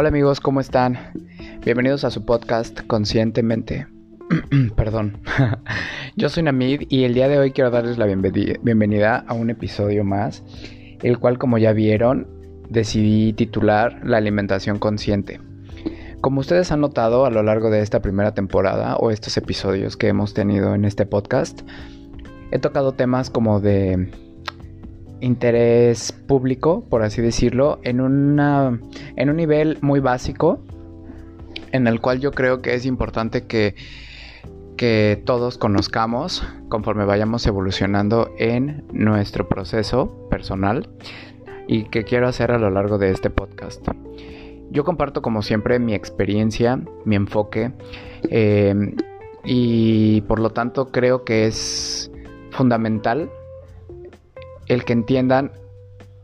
Hola amigos, ¿cómo están? Bienvenidos a su podcast Conscientemente. Perdón. Yo soy Namid y el día de hoy quiero darles la bienvenida a un episodio más, el cual como ya vieron decidí titular La alimentación consciente. Como ustedes han notado a lo largo de esta primera temporada o estos episodios que hemos tenido en este podcast, he tocado temas como de interés público, por así decirlo, en, una, en un nivel muy básico, en el cual yo creo que es importante que, que todos conozcamos conforme vayamos evolucionando en nuestro proceso personal y que quiero hacer a lo largo de este podcast. Yo comparto como siempre mi experiencia, mi enfoque eh, y por lo tanto creo que es fundamental el que entiendan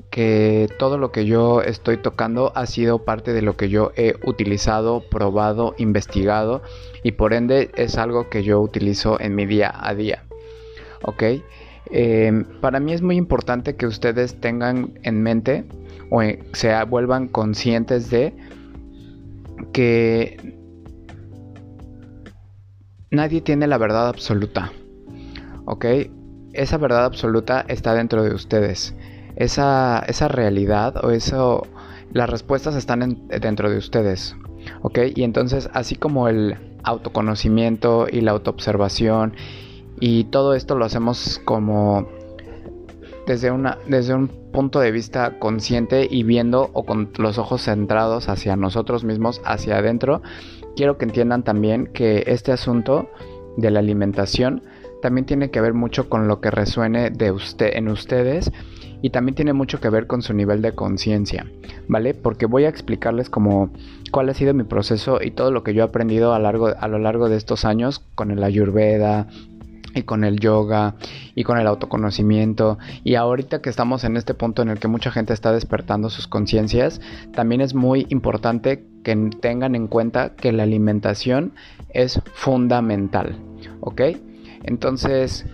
que todo lo que yo estoy tocando ha sido parte de lo que yo he utilizado, probado, investigado y por ende es algo que yo utilizo en mi día a día. ¿Ok? Eh, para mí es muy importante que ustedes tengan en mente o se vuelvan conscientes de que nadie tiene la verdad absoluta. ¿Ok? Esa verdad absoluta está dentro de ustedes. Esa, esa realidad o eso, las respuestas están dentro de ustedes. ¿Ok? Y entonces, así como el autoconocimiento y la autoobservación y todo esto lo hacemos como desde, una, desde un punto de vista consciente y viendo o con los ojos centrados hacia nosotros mismos, hacia adentro, quiero que entiendan también que este asunto de la alimentación también tiene que ver mucho con lo que resuene de usted, en ustedes y también tiene mucho que ver con su nivel de conciencia, ¿vale? Porque voy a explicarles como cuál ha sido mi proceso y todo lo que yo he aprendido a, a lo largo de estos años con el ayurveda, y con el yoga y con el autoconocimiento y ahorita que estamos en este punto en el que mucha gente está despertando sus conciencias, también es muy importante que tengan en cuenta que la alimentación es fundamental, ¿ok? Entonces,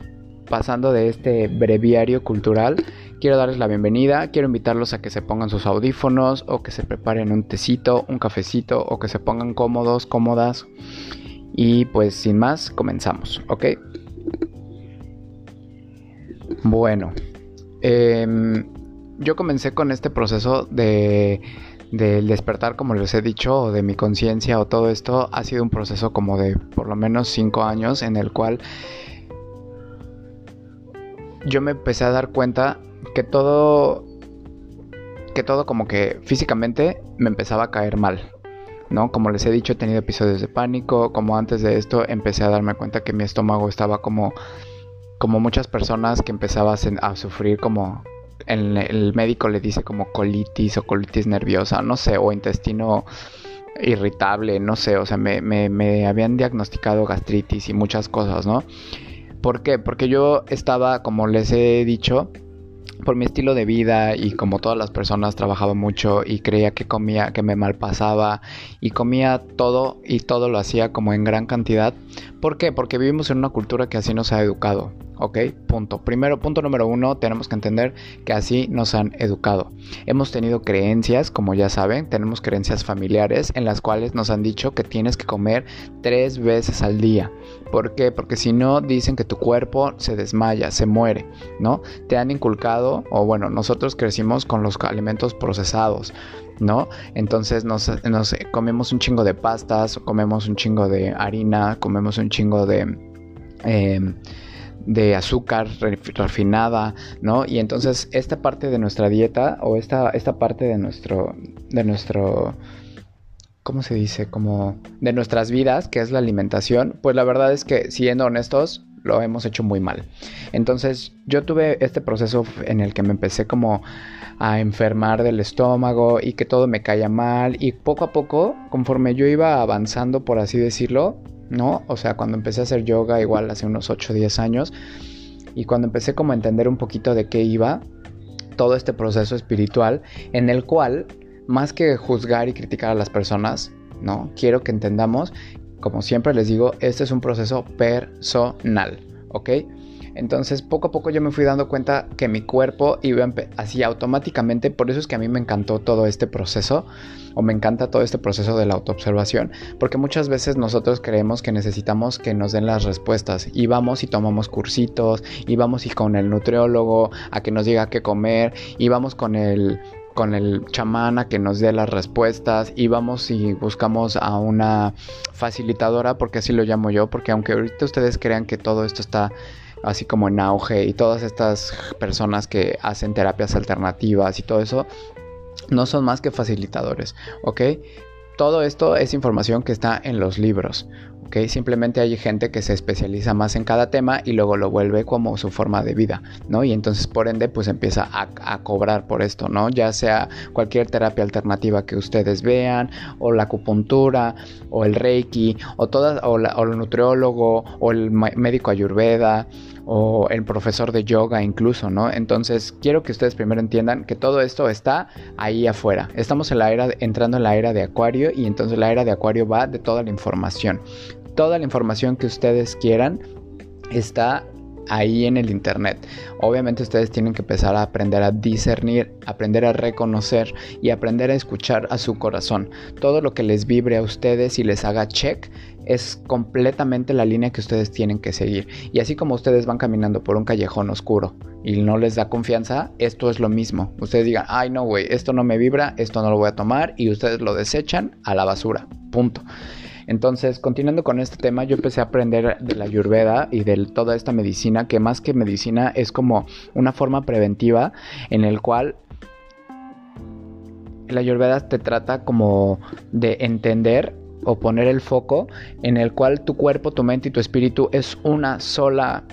pasando de este breviario cultural, quiero darles la bienvenida, quiero invitarlos a que se pongan sus audífonos o que se preparen un tecito, un cafecito o que se pongan cómodos, cómodas. Y pues sin más, comenzamos, ¿ok? Bueno, em, yo comencé con este proceso de del despertar, como les he dicho, o de mi conciencia o todo esto, ha sido un proceso como de por lo menos cinco años en el cual yo me empecé a dar cuenta que todo, que todo como que físicamente me empezaba a caer mal. ¿no? Como les he dicho, he tenido episodios de pánico, como antes de esto empecé a darme cuenta que mi estómago estaba como como muchas personas que empezaba a sufrir como el, médico le dice como colitis o colitis nerviosa, no sé, o intestino irritable, no sé, o sea, me, me, habían diagnosticado gastritis y muchas cosas, ¿no? ¿Por qué? Porque yo estaba, como les he dicho, por mi estilo de vida y como todas las personas trabajaba mucho y creía que comía, que me malpasaba y comía todo y todo lo hacía como en gran cantidad. ¿Por qué? Porque vivimos en una cultura que así nos ha educado. ¿ok? Punto. Primero, punto número uno, tenemos que entender que así nos han educado. Hemos tenido creencias, como ya saben, tenemos creencias familiares en las cuales nos han dicho que tienes que comer tres veces al día. ¿Por qué? Porque si no, dicen que tu cuerpo se desmaya, se muere, ¿no? Te han inculcado, o bueno, nosotros crecimos con los alimentos procesados. ¿no? Entonces nos, comemos un chingo de pastas, comemos un chingo de harina, comemos un chingo de... Em, de azúcar refinada, ¿no? Y entonces esta parte de nuestra dieta o esta, esta parte de nuestro, de nuestro, ¿cómo se dice? Como de nuestras vidas, que es la alimentación, pues la verdad es que siendo honestos, lo hemos hecho muy mal. Entonces yo tuve este proceso en el que me empecé como a enfermar del estómago y que todo me caía mal y poco a poco, conforme yo iba avanzando, por así decirlo, ¿no? O sea, cuando empecé a hacer yoga igual hace unos 8 o 10 años y cuando empecé como a entender un poquito de qué iba todo este proceso espiritual en el cual más que juzgar y criticar a las personas, ¿no? Quiero que entendamos, como siempre les digo, este es un proceso personal, ¿ok? Entonces poco a poco yo me fui dando cuenta que mi cuerpo iba así automáticamente, por eso es que a mí me encantó todo este proceso o me encanta todo este proceso de la autoobservación, porque muchas veces nosotros creemos que necesitamos que nos den las respuestas y vamos y tomamos cursitos y vamos y con el nutriólogo a que nos diga qué comer y vamos con el con el chamán a que nos dé las respuestas y vamos y buscamos a una facilitadora porque así lo llamo yo porque aunque ahorita ustedes crean que todo esto está así como en auge y todas estas personas que hacen terapias alternativas y todo eso no son más que facilitadores, ¿ok? Todo esto es información que está en los libros, ¿ok? Simplemente hay gente que se especializa más en cada tema y luego lo vuelve como su forma de vida, ¿no? Y entonces por ende pues empieza a, cobrar por esto, ¿no? Ya sea cualquier terapia alternativa que ustedes vean, o la acupuntura, o el reiki, o, todas, o, o el nutriólogo, o el médico ayurveda, o el profesor de yoga incluso, ¿no? Entonces quiero que ustedes primero entiendan que todo esto está ahí afuera. Estamos en la era, entrando en la era de Acuario y entonces la era de Acuario va de toda la información. Toda la información que ustedes quieran está ahí en el internet. Obviamente ustedes tienen que empezar a aprender a discernir, aprender a reconocer y aprender a escuchar a su corazón. Todo lo que les vibre a ustedes y les haga check es completamente la línea que ustedes tienen que seguir. Y así como ustedes van caminando por un callejón oscuro y no les da confianza, esto es lo mismo. Ustedes digan, ay no, güey, esto no me vibra, esto no lo voy a tomar y ustedes lo desechan a la basura. Punto. Entonces, continuando con este tema, yo empecé a aprender de la ayurveda y de toda esta medicina, que más que medicina es como una forma preventiva en el cual la ayurveda te trata como de entender o poner el foco en el cual tu cuerpo, tu mente y tu espíritu es una sola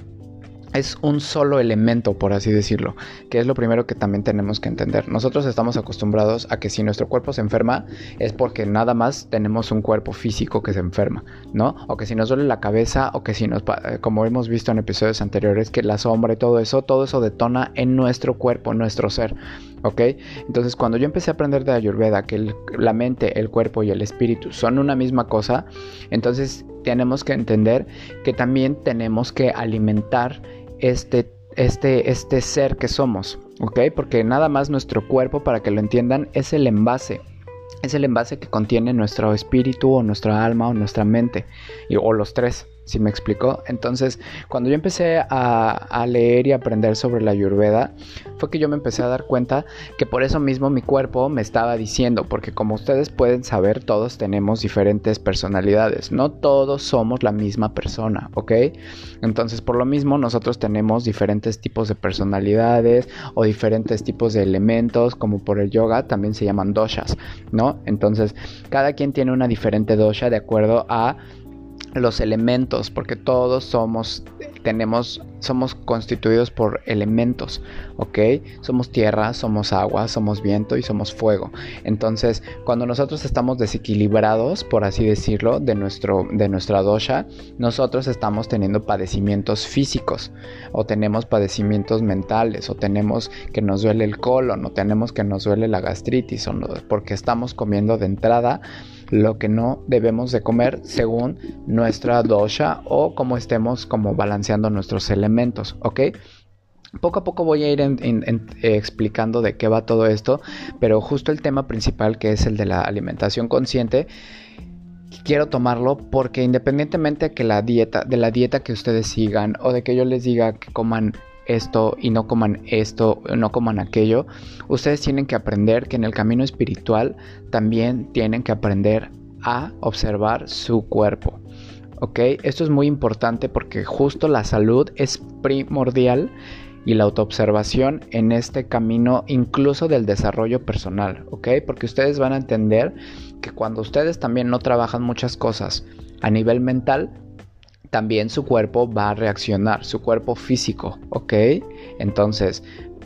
es un solo elemento, por así decirlo, que es lo primero que también tenemos que entender. Nosotros estamos acostumbrados a que si nuestro cuerpo se enferma es porque nada más tenemos un cuerpo físico que se enferma, ¿no? O que si nos duele la cabeza o que si nos, eh, como hemos visto en episodios anteriores, que la sombra y todo eso, todo eso detona en nuestro cuerpo, en nuestro ser, ¿ok? Entonces cuando yo empecé a aprender de Ayurveda, que la mente, el cuerpo y el espíritu son una misma cosa, entonces tenemos que entender que también tenemos que alimentar este, este, este ser que somos, ¿ok? Porque nada más nuestro cuerpo, para que lo entiendan, es el envase. Es el envase que contiene nuestro espíritu o nuestra alma o nuestra mente, o los tres si me explicó? Entonces, cuando yo empecé a, leer y aprender sobre la ayurveda, fue que yo me empecé a dar cuenta que por eso mismo mi cuerpo me estaba diciendo, porque como ustedes pueden saber, todos tenemos diferentes personalidades, no todos somos la misma persona, ¿ok? Entonces, por lo mismo, nosotros tenemos diferentes tipos de personalidades o diferentes tipos de elementos, como por el yoga también se llaman doshas, ¿no? Entonces, cada quien tiene una diferente dosha de acuerdo a los elementos, porque todos somos, tenemos, somos constituidos por elementos, ¿ok? Somos tierra, somos agua, somos viento y somos fuego. Entonces, cuando nosotros estamos desequilibrados, por así decirlo, de, nuestro, de nuestra dosha, nosotros estamos teniendo padecimientos físicos, o tenemos padecimientos mentales, o tenemos que nos duele el colon, o tenemos que nos duele la gastritis, o porque estamos comiendo de entrada lo que no debemos de comer según nuestra dosha o como estemos como balanceando nuestros elementos, ¿ok? Poco a poco voy a ir explicando de qué va todo esto, pero justo el tema principal que es el de la alimentación consciente, quiero tomarlo porque independientemente de que la dieta, de la dieta que ustedes sigan o de que yo les diga que coman esto y no coman esto, no coman aquello. Ustedes tienen que aprender que en el camino espiritual también tienen que aprender a observar su cuerpo. ¿Ok? Esto es muy importante porque justo la salud es primordial y la autoobservación en este camino incluso del desarrollo personal, ¿ok? Porque ustedes van a entender que cuando ustedes también no trabajan muchas cosas a nivel mental, también su cuerpo va a reaccionar, su cuerpo físico, ¿ok? Entonces,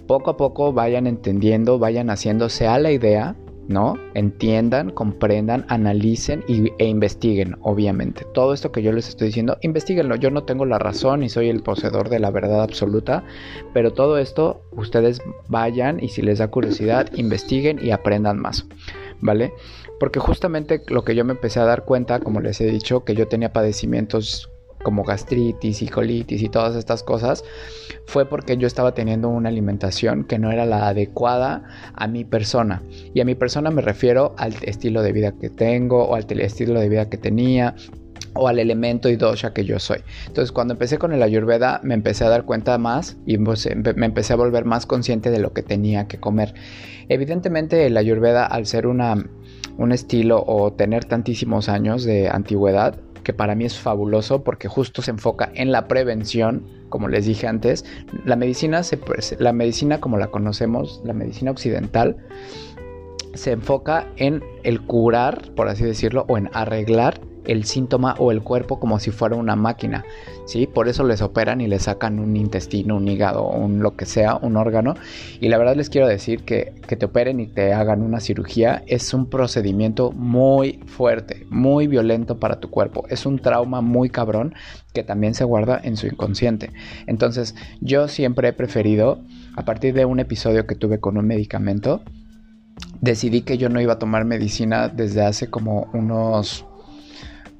poco a poco vayan entendiendo, vayan haciéndose a la idea, ¿no? Entiendan, comprendan, analicen e investiguen, obviamente. Todo esto que yo les estoy diciendo, investiguenlo. Yo no tengo la razón y soy el poseedor de la verdad absoluta, pero todo esto ustedes vayan y si les da curiosidad, investiguen y aprendan más, ¿vale? Porque justamente lo que yo me empecé a dar cuenta, como les he dicho, que yo tenía padecimientos como gastritis y colitis y todas estas cosas, fue porque yo estaba teniendo una alimentación que no era la adecuada a mi persona. Y a mi persona me refiero al estilo de vida que tengo o al estilo de vida que tenía o al elemento y dosha que yo soy. Entonces cuando empecé con el ayurveda me empecé a dar cuenta más y pues, me empecé a volver más consciente de lo que tenía que comer. Evidentemente el ayurveda al ser una, un estilo o tener tantísimos años de antigüedad, que para mí es fabuloso porque justo se enfoca en la prevención, como les dije antes, la medicina, se, la medicina como la conocemos, la medicina occidental, se enfoca en el curar, por así decirlo, o en arreglar el síntoma o el cuerpo como si fuera una máquina, ¿sí? Por eso les operan y les sacan un intestino, un hígado, un lo que sea, un órgano. Y la verdad les quiero decir que que te operen y te hagan una cirugía es un procedimiento muy fuerte, muy violento para tu cuerpo. Es un trauma muy cabrón que también se guarda en su inconsciente. Entonces, yo siempre he preferido, a partir de un episodio que tuve con un medicamento, decidí que yo no iba a tomar medicina desde hace como unos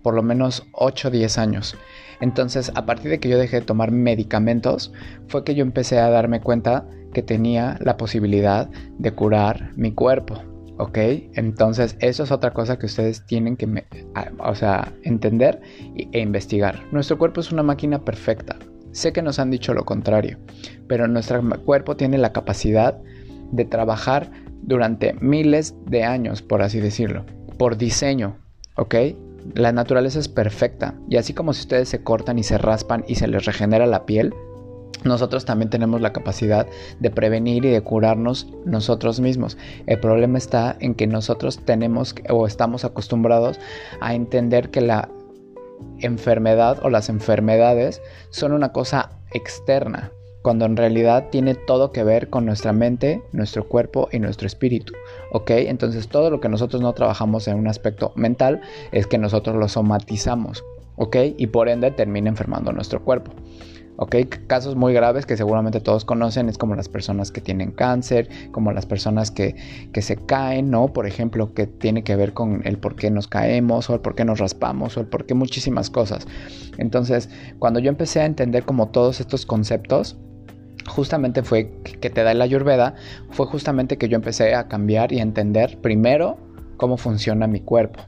por lo menos 8 o 10 años. Entonces, a partir de que yo dejé de tomar medicamentos, fue que yo empecé a darme cuenta que tenía la posibilidad de curar mi cuerpo. ¿Ok? Entonces, eso es otra cosa que ustedes tienen que, o sea, entender e investigar. Nuestro cuerpo es una máquina perfecta. Sé que nos han dicho lo contrario, pero nuestro cuerpo tiene la capacidad de trabajar durante miles de años, por así decirlo, por diseño, ¿ok? La naturaleza es perfecta y así como si ustedes se cortan y se raspan y se les regenera la piel, nosotros también tenemos la capacidad de prevenir y de curarnos nosotros mismos. El problema está en que nosotros tenemos o estamos acostumbrados a entender que la enfermedad o las enfermedades son una cosa externa cuando en realidad tiene todo que ver con nuestra mente, nuestro cuerpo y nuestro espíritu. ¿Ok? Entonces todo lo que nosotros no trabajamos en un aspecto mental es que nosotros lo somatizamos. ¿Ok? Y por ende termina enfermando nuestro cuerpo. ¿ok? Casos muy graves que seguramente todos conocen es como las personas que tienen cáncer, como las personas que, que, se caen, ¿no? Por ejemplo, que tiene que ver con el por qué nos caemos o el por qué nos raspamos o el por qué muchísimas cosas. Entonces, cuando yo empecé a entender como todos estos conceptos, justamente fue que te da la ayurveda, fue justamente que yo empecé a cambiar y a entender primero cómo funciona mi cuerpo.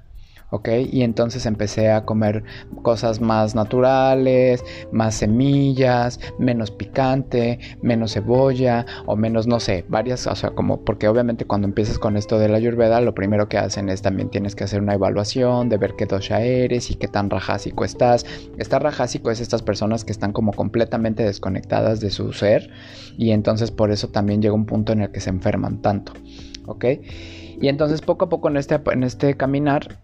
¿Ok? Y entonces empecé a comer cosas más naturales, más semillas, menos picante, menos cebolla o menos, no sé, varias, o sea, como, porque obviamente cuando empiezas con esto de la ayurveda, lo primero que hacen es también tienes que hacer una evaluación de ver qué dosha eres y qué tan rajásico estás. Estar rajásico es estas personas que están como completamente desconectadas de su ser y entonces por eso también llega un punto en el que se enferman tanto, ¿ok? Y entonces poco a poco en este, en este caminar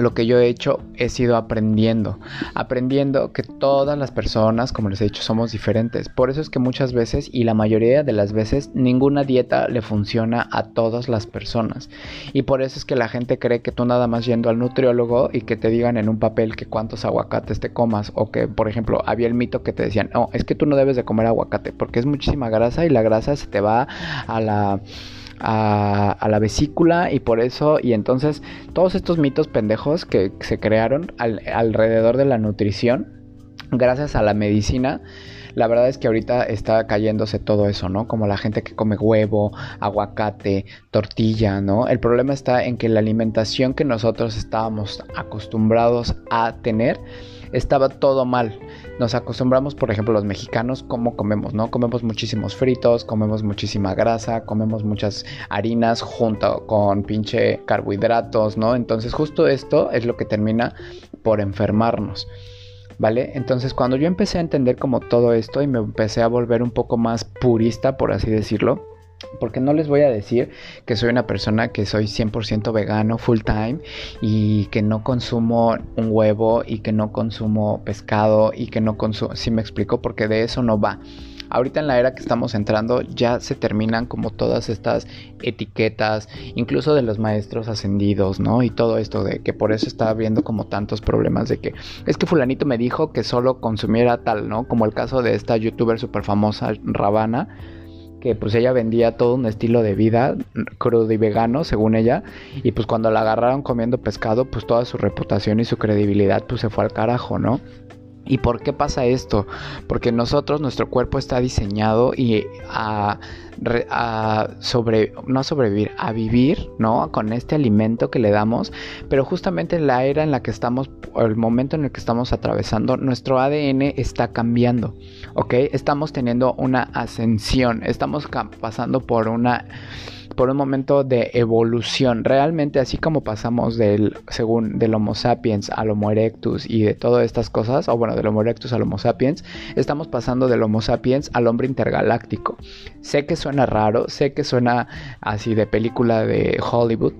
lo que yo he hecho he sido aprendiendo, aprendiendo que todas las personas, como les he dicho, somos diferentes. Por eso es que muchas veces y la mayoría de las veces ninguna dieta le funciona a todas las personas. Y por eso es que la gente cree que tú nada más yendo al nutriólogo y que te digan en un papel que cuántos aguacates te comas o que, por ejemplo, había el mito que te decían, no, es que tú no debes de comer aguacate porque es muchísima grasa y la grasa se te va a la a, la vesícula y por eso, y entonces todos estos mitos pendejos que se crearon alrededor de la nutrición, gracias a la medicina, la verdad es que ahorita está cayéndose todo eso, ¿no? Como la gente que come huevo, aguacate, tortilla, ¿no? El problema está en que la alimentación que nosotros estábamos acostumbrados a tener estaba todo mal. Nos acostumbramos, por ejemplo, los mexicanos, cómo comemos, ¿no? Comemos muchísimos fritos, comemos muchísima grasa, comemos muchas harinas junto con pinche carbohidratos, ¿no? Entonces justo esto es lo que termina por enfermarnos. ¿Vale? Entonces cuando yo empecé a entender como todo esto y me empecé a volver un poco más purista, por así decirlo, porque no les voy a decir que soy una persona que soy 100% vegano full time y que no consumo un huevo y que no consumo pescado y que no consumo, si me explico, porque de eso no va. Ahorita en la era que estamos entrando ya se terminan como todas estas etiquetas, incluso de los maestros ascendidos, ¿no? Y todo esto de que por eso está habiendo como tantos problemas de que es que fulanito me dijo que solo consumiera tal, ¿no? Como el caso de esta youtuber súper famosa, Ravana que pues ella vendía todo un estilo de vida crudo y vegano según ella y pues cuando la agarraron comiendo pescado pues toda su reputación y su credibilidad pues se fue al carajo, ¿no? ¿Y por qué pasa esto? Porque nosotros, nuestro cuerpo está diseñado y a, sobre, no a sobrevivir, a vivir, ¿no? Con este alimento que le damos, pero justamente en la era en la que estamos, el momento en el que estamos atravesando, nuestro ADN está cambiando, ¿ok? Estamos teniendo una ascensión, estamos pasando por una por un momento de evolución. Realmente así como pasamos del, según, del Homo sapiens al Homo erectus y de todas estas cosas, o bueno, del Homo erectus al Homo sapiens, estamos pasando del Homo sapiens al hombre intergaláctico. Sé que suena raro, sé que suena así de película de Hollywood,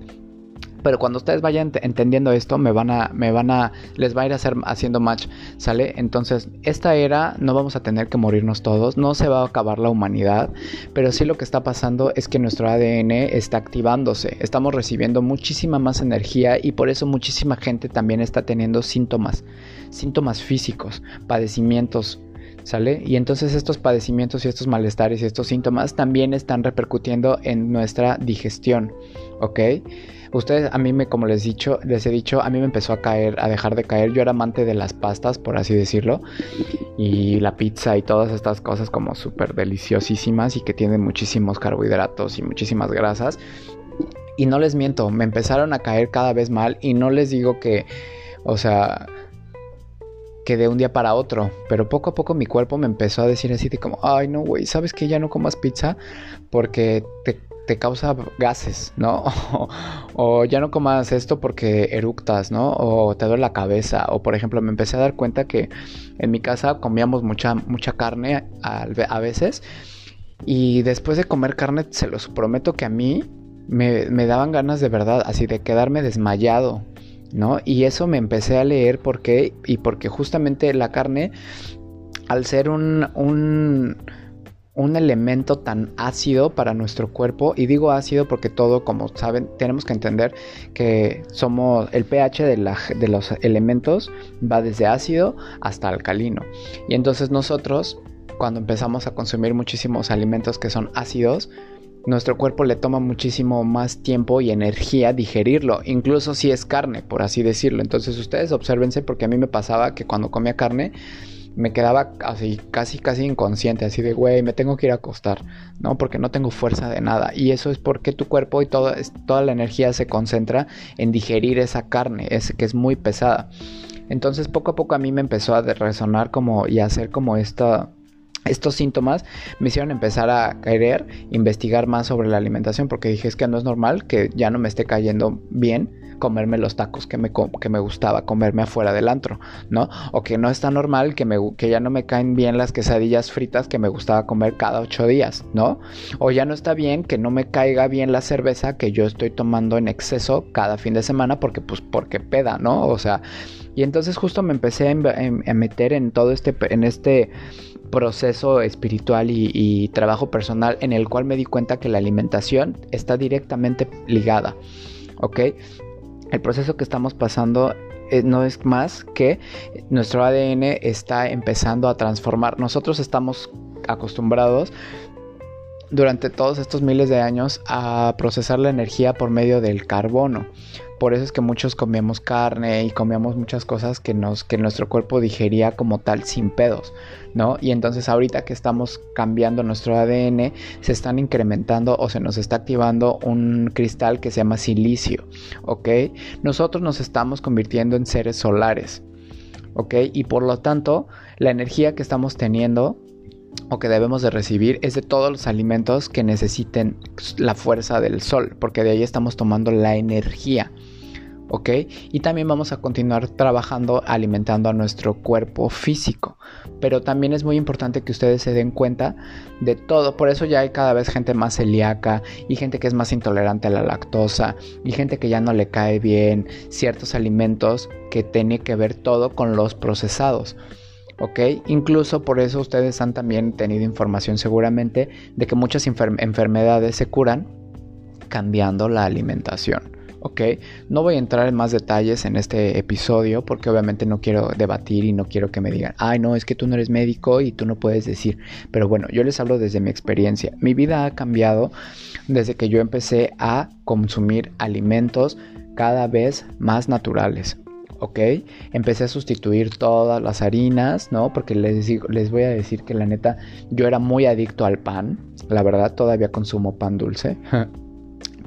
pero cuando ustedes vayan entendiendo esto, me van a, me van a, les va a ir a hacer, haciendo match, ¿sale? Entonces, esta era no vamos a tener que morirnos todos, no se va a acabar la humanidad, pero sí lo que está pasando es que nuestro ADN está activándose, estamos recibiendo muchísima más energía y por eso muchísima gente también está teniendo síntomas, síntomas físicos, padecimientos ¿Sale? Y entonces estos padecimientos y estos malestares y estos síntomas también están repercutiendo en nuestra digestión, ¿ok? Ustedes, a mí me, como les, dicho, les he dicho, a mí me empezó a caer, a dejar de caer. Yo era amante de las pastas, por así decirlo. Y la pizza y todas estas cosas como súper deliciosísimas y que tienen muchísimos carbohidratos y muchísimas grasas. Y no les miento, me empezaron a caer cada vez mal y no les digo que, o sea, que de un día para otro, pero poco a poco mi cuerpo me empezó a decir así de como, ay no, güey, ¿sabes que ya no comas pizza? Porque te te causa gases, ¿no? o, ya no comas esto porque eructas, ¿no? O te duele la cabeza. O por ejemplo, me empecé a dar cuenta que en mi casa comíamos mucha, mucha carne a, a veces. Y después de comer carne, se los prometo que a mí me, me daban ganas de verdad, así de quedarme desmayado, ¿no? Y eso me empecé a leer por qué. Y porque justamente la carne, al ser un, un un elemento tan ácido para nuestro cuerpo y digo ácido porque todo como saben tenemos que entender que somos el pH de, los elementos va desde ácido hasta alcalino y entonces nosotros cuando empezamos a consumir muchísimos alimentos que son ácidos nuestro cuerpo le toma muchísimo más tiempo y energía digerirlo, incluso si es carne, por así decirlo. Entonces ustedes obsérvense porque a mí me pasaba que cuando comía carne me quedaba así, casi, casi inconsciente, así de, güey, me tengo que ir a acostar, ¿no? Porque no tengo fuerza de nada. Y eso es porque tu cuerpo y toda, toda la energía se concentra en digerir esa carne, es, que es muy pesada. Entonces poco a poco a mí me empezó a resonar como y a hacer como esta estos síntomas me hicieron empezar a querer investigar más sobre la alimentación porque dije es que no es normal que ya no me esté cayendo bien comerme los tacos que me, que me gustaba comerme afuera del antro, ¿no? O que no está normal que, me, que ya no me caen bien las quesadillas fritas que me gustaba comer cada ocho días, ¿no? O ya no está bien que no me caiga bien la cerveza que yo estoy tomando en exceso cada fin de semana porque pues porque peda, ¿no? O sea, y entonces justo me empecé a, meter en todo este, en este proceso espiritual y, trabajo personal en el cual me di cuenta que la alimentación está directamente ligada. ¿Ok? El proceso que estamos pasando eh, no es más que nuestro ADN está empezando a transformar. Nosotros estamos acostumbrados durante todos estos miles de años a procesar la energía por medio del carbono. Por eso es que muchos comíamos carne y comíamos muchas cosas que, nos, que nuestro cuerpo digería como tal sin pedos, ¿no? Y entonces ahorita que estamos cambiando nuestro ADN, se están incrementando o se nos está activando un cristal que se llama silicio, ¿ok? Nosotros nos estamos convirtiendo en seres solares, ¿ok? Y por lo tanto, la energía que estamos teniendo o que debemos de recibir es de todos los alimentos que necesiten la fuerza del sol, porque de ahí estamos tomando la energía. Y también vamos a continuar trabajando alimentando a nuestro cuerpo físico. Pero también es muy importante que ustedes se den cuenta de todo. Por eso ya hay cada vez gente más celíaca y gente que es más intolerante a la lactosa y gente que ya no le cae bien ciertos alimentos que tiene que ver todo con los procesados. ¿ok? Incluso por eso ustedes han también tenido información seguramente de que muchas enfermedades se curan cambiando la alimentación. ¿Ok? No voy a entrar en más detalles en este episodio porque obviamente no quiero debatir y no quiero que me digan, ay no, es que tú no eres médico y tú no puedes decir, pero bueno, yo les hablo desde mi experiencia. Mi vida ha cambiado desde que yo empecé a consumir alimentos cada vez más naturales, ¿ok? Empecé a sustituir todas las harinas, ¿no? Porque les, les voy a decir que la neta, yo era muy adicto al pan, la verdad, todavía consumo pan dulce.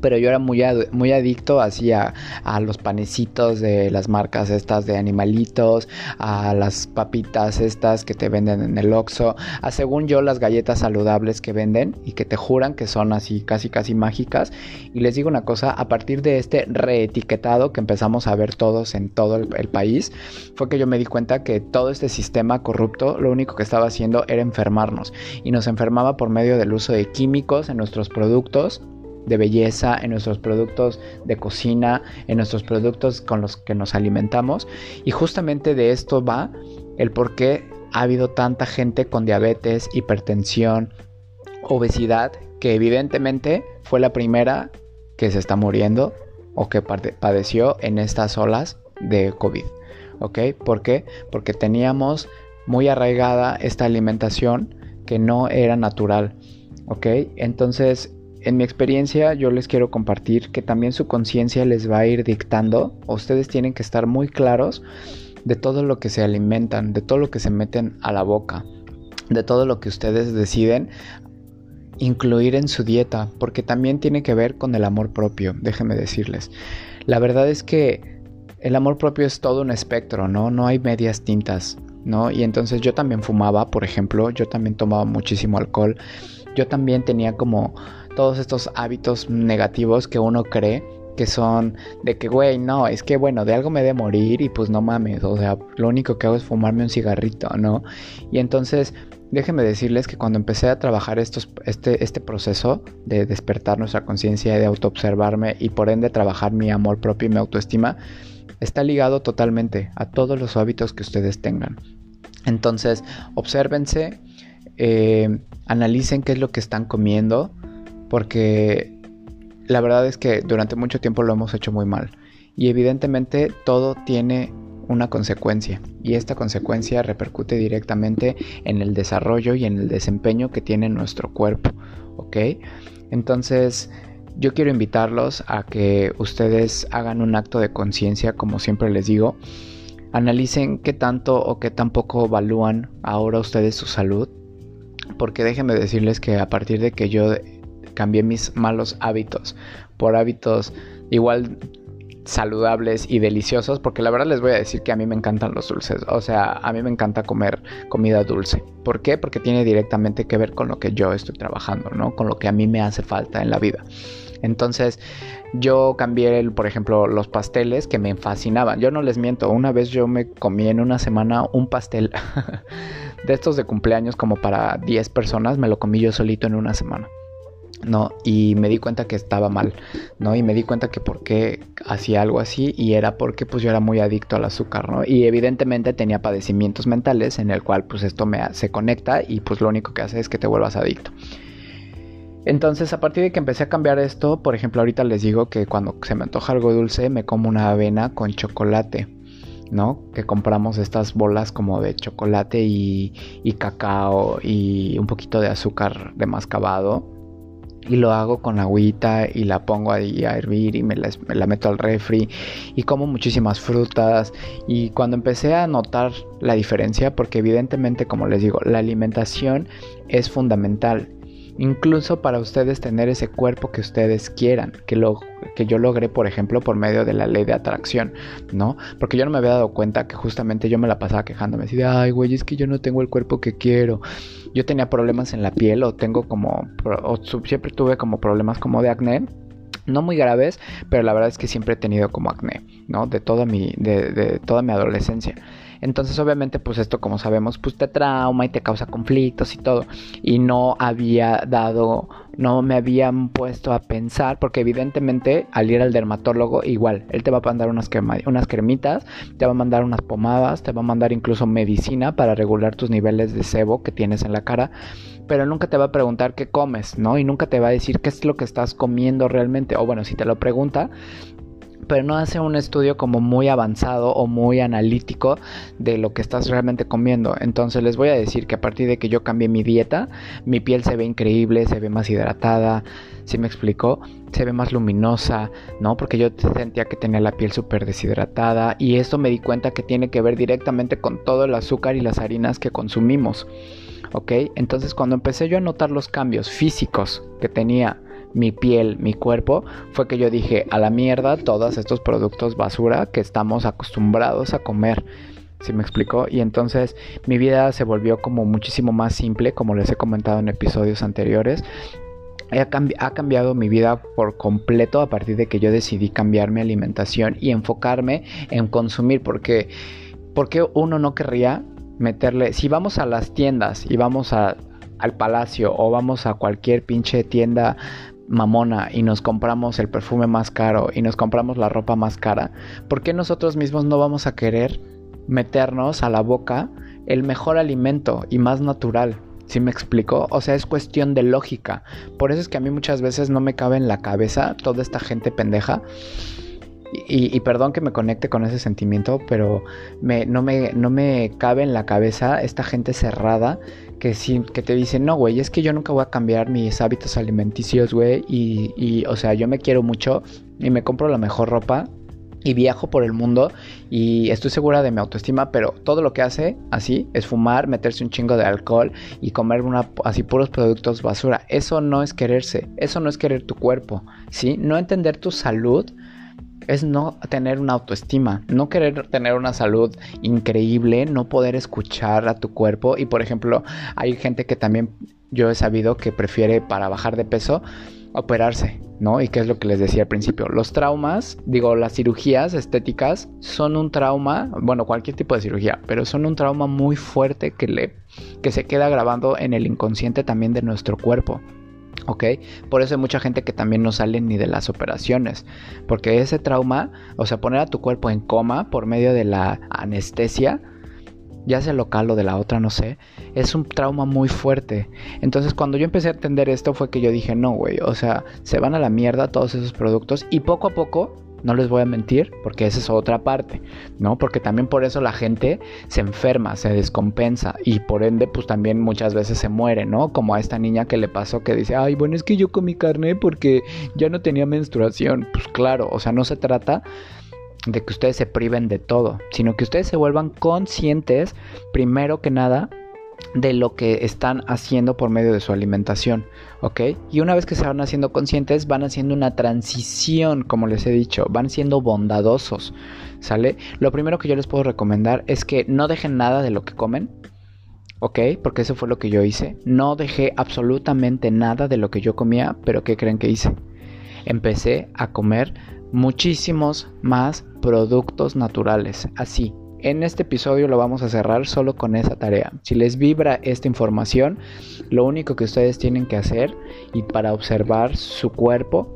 pero yo era muy, muy adicto así a, los panecitos de las marcas estas de animalitos, a las papitas estas que te venden en el Oxxo, a según yo las galletas saludables que venden y que te juran que son así casi casi mágicas. Y les digo una cosa, a partir de este reetiquetado que empezamos a ver todos en todo el, el país, fue que yo me di cuenta que todo este sistema corrupto lo único que estaba haciendo era enfermarnos y nos enfermaba por medio del uso de químicos en nuestros productos de belleza, en nuestros productos de cocina, en nuestros productos con los que nos alimentamos. Y justamente de esto va el por qué ha habido tanta gente con diabetes, hipertensión, obesidad, que evidentemente fue la primera que se está muriendo o que padeció en estas olas de COVID. ¿Ok? ¿Por qué? Porque teníamos muy arraigada esta alimentación que no era natural. ¿Ok? Entonces en mi experiencia yo les quiero compartir que también su conciencia les va a ir dictando, ustedes tienen que estar muy claros de todo lo que se alimentan, de todo lo que se meten a la boca, de todo lo que ustedes deciden incluir en su dieta, porque también tiene que ver con el amor propio, déjenme decirles. La verdad es que el amor propio es todo un espectro, ¿no? No hay medias tintas, ¿no? Y entonces yo también fumaba, por ejemplo, yo también tomaba muchísimo alcohol, yo también tenía como todos estos hábitos negativos que uno cree que son de que, güey, no, es que bueno, de algo me de morir y pues no mames, o sea, lo único que hago es fumarme un cigarrito, ¿no? Y entonces, déjenme decirles que cuando empecé a trabajar estos, este, este proceso de despertar nuestra conciencia, de autoobservarme y por ende trabajar mi amor propio y mi autoestima, está ligado totalmente a todos los hábitos que ustedes tengan. Entonces, obsérvense, eh, analicen qué es lo que están comiendo, porque la verdad es que durante mucho tiempo lo hemos hecho muy mal y evidentemente todo tiene una consecuencia y esta consecuencia repercute directamente en el desarrollo y en el desempeño que tiene nuestro cuerpo, ¿ok? Entonces yo quiero invitarlos a que ustedes hagan un acto de conciencia, como siempre les digo, analicen qué tanto o qué tan poco evalúan ahora ustedes su salud, porque déjenme decirles que a partir de que yo cambié mis malos hábitos por hábitos igual saludables y deliciosos, porque la verdad les voy a decir que a mí me encantan los dulces, o sea, a mí me encanta comer comida dulce. ¿Por qué? Porque tiene directamente que ver con lo que yo estoy trabajando, ¿no? Con lo que a mí me hace falta en la vida. Entonces, yo cambié, por ejemplo, los pasteles que me fascinaban. Yo no les miento, una vez yo me comí en una semana un pastel de estos de cumpleaños como para 10 personas, me lo comí yo solito en una semana. ¿No? Y me di cuenta que estaba mal, ¿no? Y me di cuenta que por qué hacía algo así y era porque pues yo era muy adicto al azúcar, ¿no? Y evidentemente tenía padecimientos mentales en el cual pues esto me se conecta y pues lo único que hace es que te vuelvas adicto. Entonces, a partir de que empecé a cambiar esto, por ejemplo, ahorita les digo que cuando se me antoja algo dulce, me como una avena con chocolate, ¿no? Que compramos estas bolas como de chocolate y, y cacao y un poquito de azúcar de mascabado y lo hago con agüita y la pongo ahí a hervir y me la, meto al refri y como muchísimas frutas. Y cuando empecé a notar la diferencia porque evidentemente como les digo la alimentación es fundamental incluso para ustedes tener ese cuerpo que ustedes quieran, que lo que yo logré, por ejemplo, por medio de la ley de atracción, ¿no? Porque yo no me había dado cuenta que justamente yo me la pasaba quejándome así de, ay, güey, es que yo no tengo el cuerpo que quiero. Yo tenía problemas en la piel o tengo como, siempre tuve como problemas como de acné no muy graves, pero la verdad es que siempre he tenido como acné, ¿no? De toda mi, de toda mi adolescencia. Entonces, obviamente, pues esto, como sabemos, pues te trauma y te causa conflictos y todo. Y no había dado, no me habían puesto a pensar, porque evidentemente al ir al dermatólogo, igual, él te va a mandar unas, unas cremitas, te va a mandar unas pomadas, te va a mandar incluso medicina para regular tus niveles de sebo que tienes en la cara pero nunca te va a preguntar qué comes, ¿no? Y nunca te va a decir qué es lo que estás comiendo realmente. O bueno, si te lo pregunta, pero no hace un estudio como muy avanzado o muy analítico de lo que estás realmente comiendo. Entonces les voy a decir que a partir de que yo cambié mi dieta, mi piel se ve increíble, se ve más hidratada, si me explicó, se ve más luminosa, ¿no? Porque yo sentía que tenía la piel súper deshidratada y esto me di cuenta que tiene que ver directamente con todo el azúcar y las harinas que consumimos. ¿Ok? Entonces cuando empecé yo a notar los cambios físicos que tenía mi piel, mi cuerpo, fue que yo dije, a la mierda todos estos productos basura que estamos acostumbrados a comer. ¿Sí me explicó? Y entonces mi vida se volvió como muchísimo más simple, como les he comentado en episodios anteriores. Ha, cambiado mi vida por completo a partir de que yo decidí cambiar mi alimentación y enfocarme en consumir, porque, porque uno no querría meterle, si vamos a las tiendas y vamos a, al palacio o vamos a cualquier pinche tienda mamona y nos compramos el perfume más caro y nos compramos la ropa más cara, ¿por qué nosotros mismos no vamos a querer meternos a la boca el mejor alimento y más natural? ¿Sí me explico? O sea, es cuestión de lógica. Por eso es que a mí muchas veces no me cabe en la cabeza toda esta gente pendeja. Y, perdón que me conecte con ese sentimiento, pero me, no, me, no me cabe en la cabeza esta gente cerrada que, sí, que te dicen, no, güey, es que yo nunca voy a cambiar mis hábitos alimenticios, güey. Y, y, o sea, yo me quiero mucho y me compro la mejor ropa y viajo por el mundo y estoy segura de mi autoestima, pero todo lo que hace así es fumar, meterse un chingo de alcohol y comer una, así puros productos basura. Eso no es quererse, eso no es querer tu cuerpo, ¿sí? No entender tu salud es no tener una autoestima, no querer tener una salud increíble, no poder escuchar a tu cuerpo y por ejemplo hay gente que también yo he sabido que prefiere para bajar de peso operarse, ¿no? Y qué es lo que les decía al principio, los traumas, digo, las cirugías estéticas son un trauma, bueno, cualquier tipo de cirugía, pero son un trauma muy fuerte que le que se queda grabando en el inconsciente también de nuestro cuerpo. ¿Ok? Por eso hay mucha gente que también no sale ni de las operaciones. Porque ese trauma, o sea, poner a tu cuerpo en coma por medio de la anestesia, ya sea local o de la otra, no sé, es un trauma muy fuerte. Entonces cuando yo empecé a entender esto fue que yo dije, no, güey, o sea, se van a la mierda todos esos productos y poco a poco no les voy a mentir, porque esa es otra parte, ¿no? Porque también por eso la gente se enferma, se descompensa y por ende pues también muchas veces se muere, ¿no? Como a esta niña que le pasó que dice, ay, bueno, es que yo comí carne porque ya no tenía menstruación. Pues claro, o sea, no se trata de que ustedes se priven de todo, sino que ustedes se vuelvan conscientes, primero que nada, de lo que están haciendo por medio de su alimentación, ¿ok? Y una vez que se van haciendo conscientes, van haciendo una transición, como les he dicho, van siendo bondadosos, ¿sale? Lo primero que yo les puedo recomendar es que no dejen nada de lo que comen, ¿ok? Porque eso fue lo que yo hice. No dejé absolutamente nada de lo que yo comía, pero ¿qué creen que hice? Empecé a comer muchísimos más productos naturales, así, en este episodio lo vamos a cerrar solo con esa tarea. Si les vibra esta información, lo único que ustedes tienen que hacer y para observar su cuerpo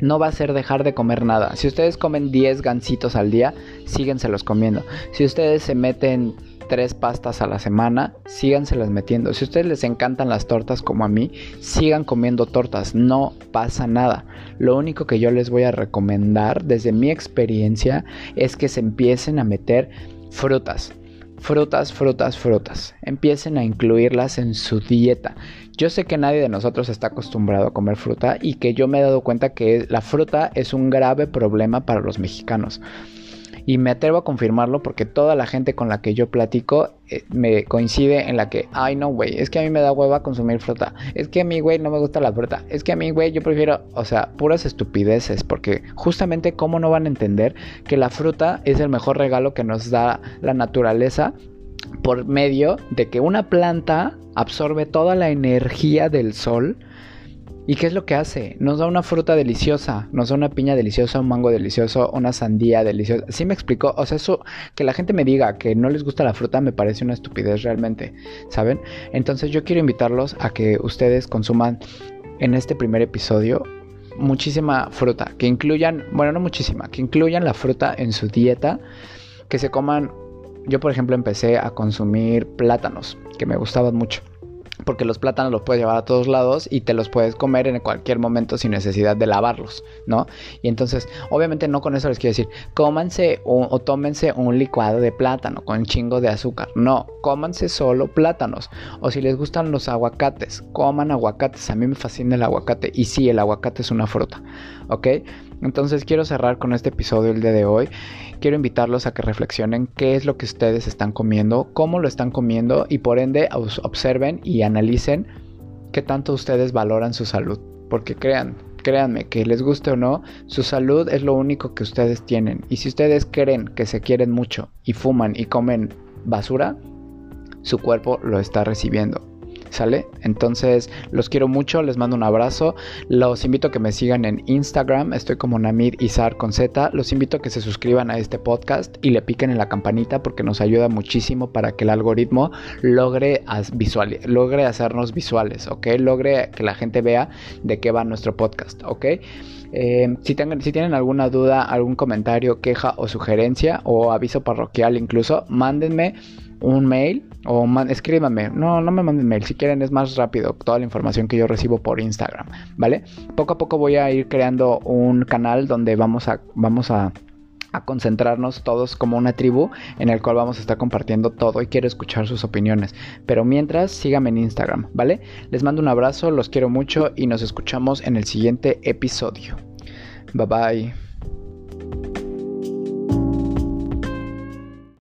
no va a ser dejar de comer nada. Si ustedes comen 10 gancitos al día, síguenselos comiendo. Si ustedes se meten tres pastas a la semana, síganselas metiendo. Si ustedes les encantan las tortas como a mí, sigan comiendo tortas, no pasa nada. Lo único que yo les voy a recomendar desde mi experiencia es que se empiecen a meter Frutas. Frutas, frutas, frutas. Empiecen a incluirlas en su dieta. Yo sé que nadie de nosotros está acostumbrado a comer fruta y que yo me he dado cuenta que la fruta es un grave problema para los mexicanos. Y me atrevo a confirmarlo porque toda la gente con la que yo platico eh, me coincide en la que, ay no, güey, es que a mí me da hueva consumir fruta. Es que a mí, güey, no me gusta la fruta. Es que a mí, güey, yo prefiero, o sea, puras estupideces. Porque justamente, ¿cómo no van a entender que la fruta es el mejor regalo que nos da la naturaleza? Por medio de que una planta absorbe toda la energía del sol ¿Y qué es lo que hace? Nos da una fruta deliciosa, nos da una piña deliciosa, un mango delicioso, una sandía deliciosa. ¿Sí me explicó? O sea, eso, que la gente me diga que no les gusta la fruta me parece una estupidez realmente, ¿saben? Entonces yo quiero invitarlos a que ustedes consuman en este primer episodio muchísima fruta, que incluyan, bueno, no muchísima, que incluyan la fruta en su dieta, que se coman, yo por ejemplo empecé a consumir plátanos, que me gustaban mucho porque los plátanos los puedes llevar a todos lados y te los puedes comer en cualquier momento sin necesidad de lavarlos, ¿no? Y entonces, obviamente no con eso les quiero decir, cómanse o, tómense un licuado de plátano con chingo de azúcar, no, cómanse solo plátanos, o si les gustan los aguacates, coman aguacates, a mí me fascina el aguacate, y sí, el aguacate es una fruta, ¿ok? Entonces quiero cerrar con este episodio el día de hoy. Quiero invitarlos a que reflexionen qué es lo que ustedes están comiendo, cómo lo están comiendo y por ende observen y analicen qué tanto ustedes valoran su salud. Porque crean, créanme, que les guste o no, su salud es lo único que ustedes tienen. Y si ustedes creen que se quieren mucho y fuman y comen basura, su cuerpo lo está recibiendo. Entonces los quiero mucho, les mando un abrazo. Los invito a que me sigan en Instagram, estoy como Namir Izar con Z. Los invito a que se suscriban a este podcast y le piquen en la campanita porque nos ayuda muchísimo para que el algoritmo logre, hacernos visuales, ¿ok? Logre que la gente vea de qué va nuestro podcast, ¿ok? Eh, si tienen alguna duda, algún comentario, queja o sugerencia o aviso parroquial incluso, mándenme un mail o escríbanme. No, no me manden mail. Si quieren es más rápido toda la información que yo recibo por Instagram, ¿vale? Poco a poco voy a ir creando un canal donde vamos a vamos a, a concentrarnos todos como una tribu en el cual vamos a estar compartiendo todo y quiero escuchar sus opiniones. Pero mientras, síganme en Instagram, ¿vale? Les mando un abrazo, los quiero mucho y nos escuchamos en el siguiente episodio. Bye bye.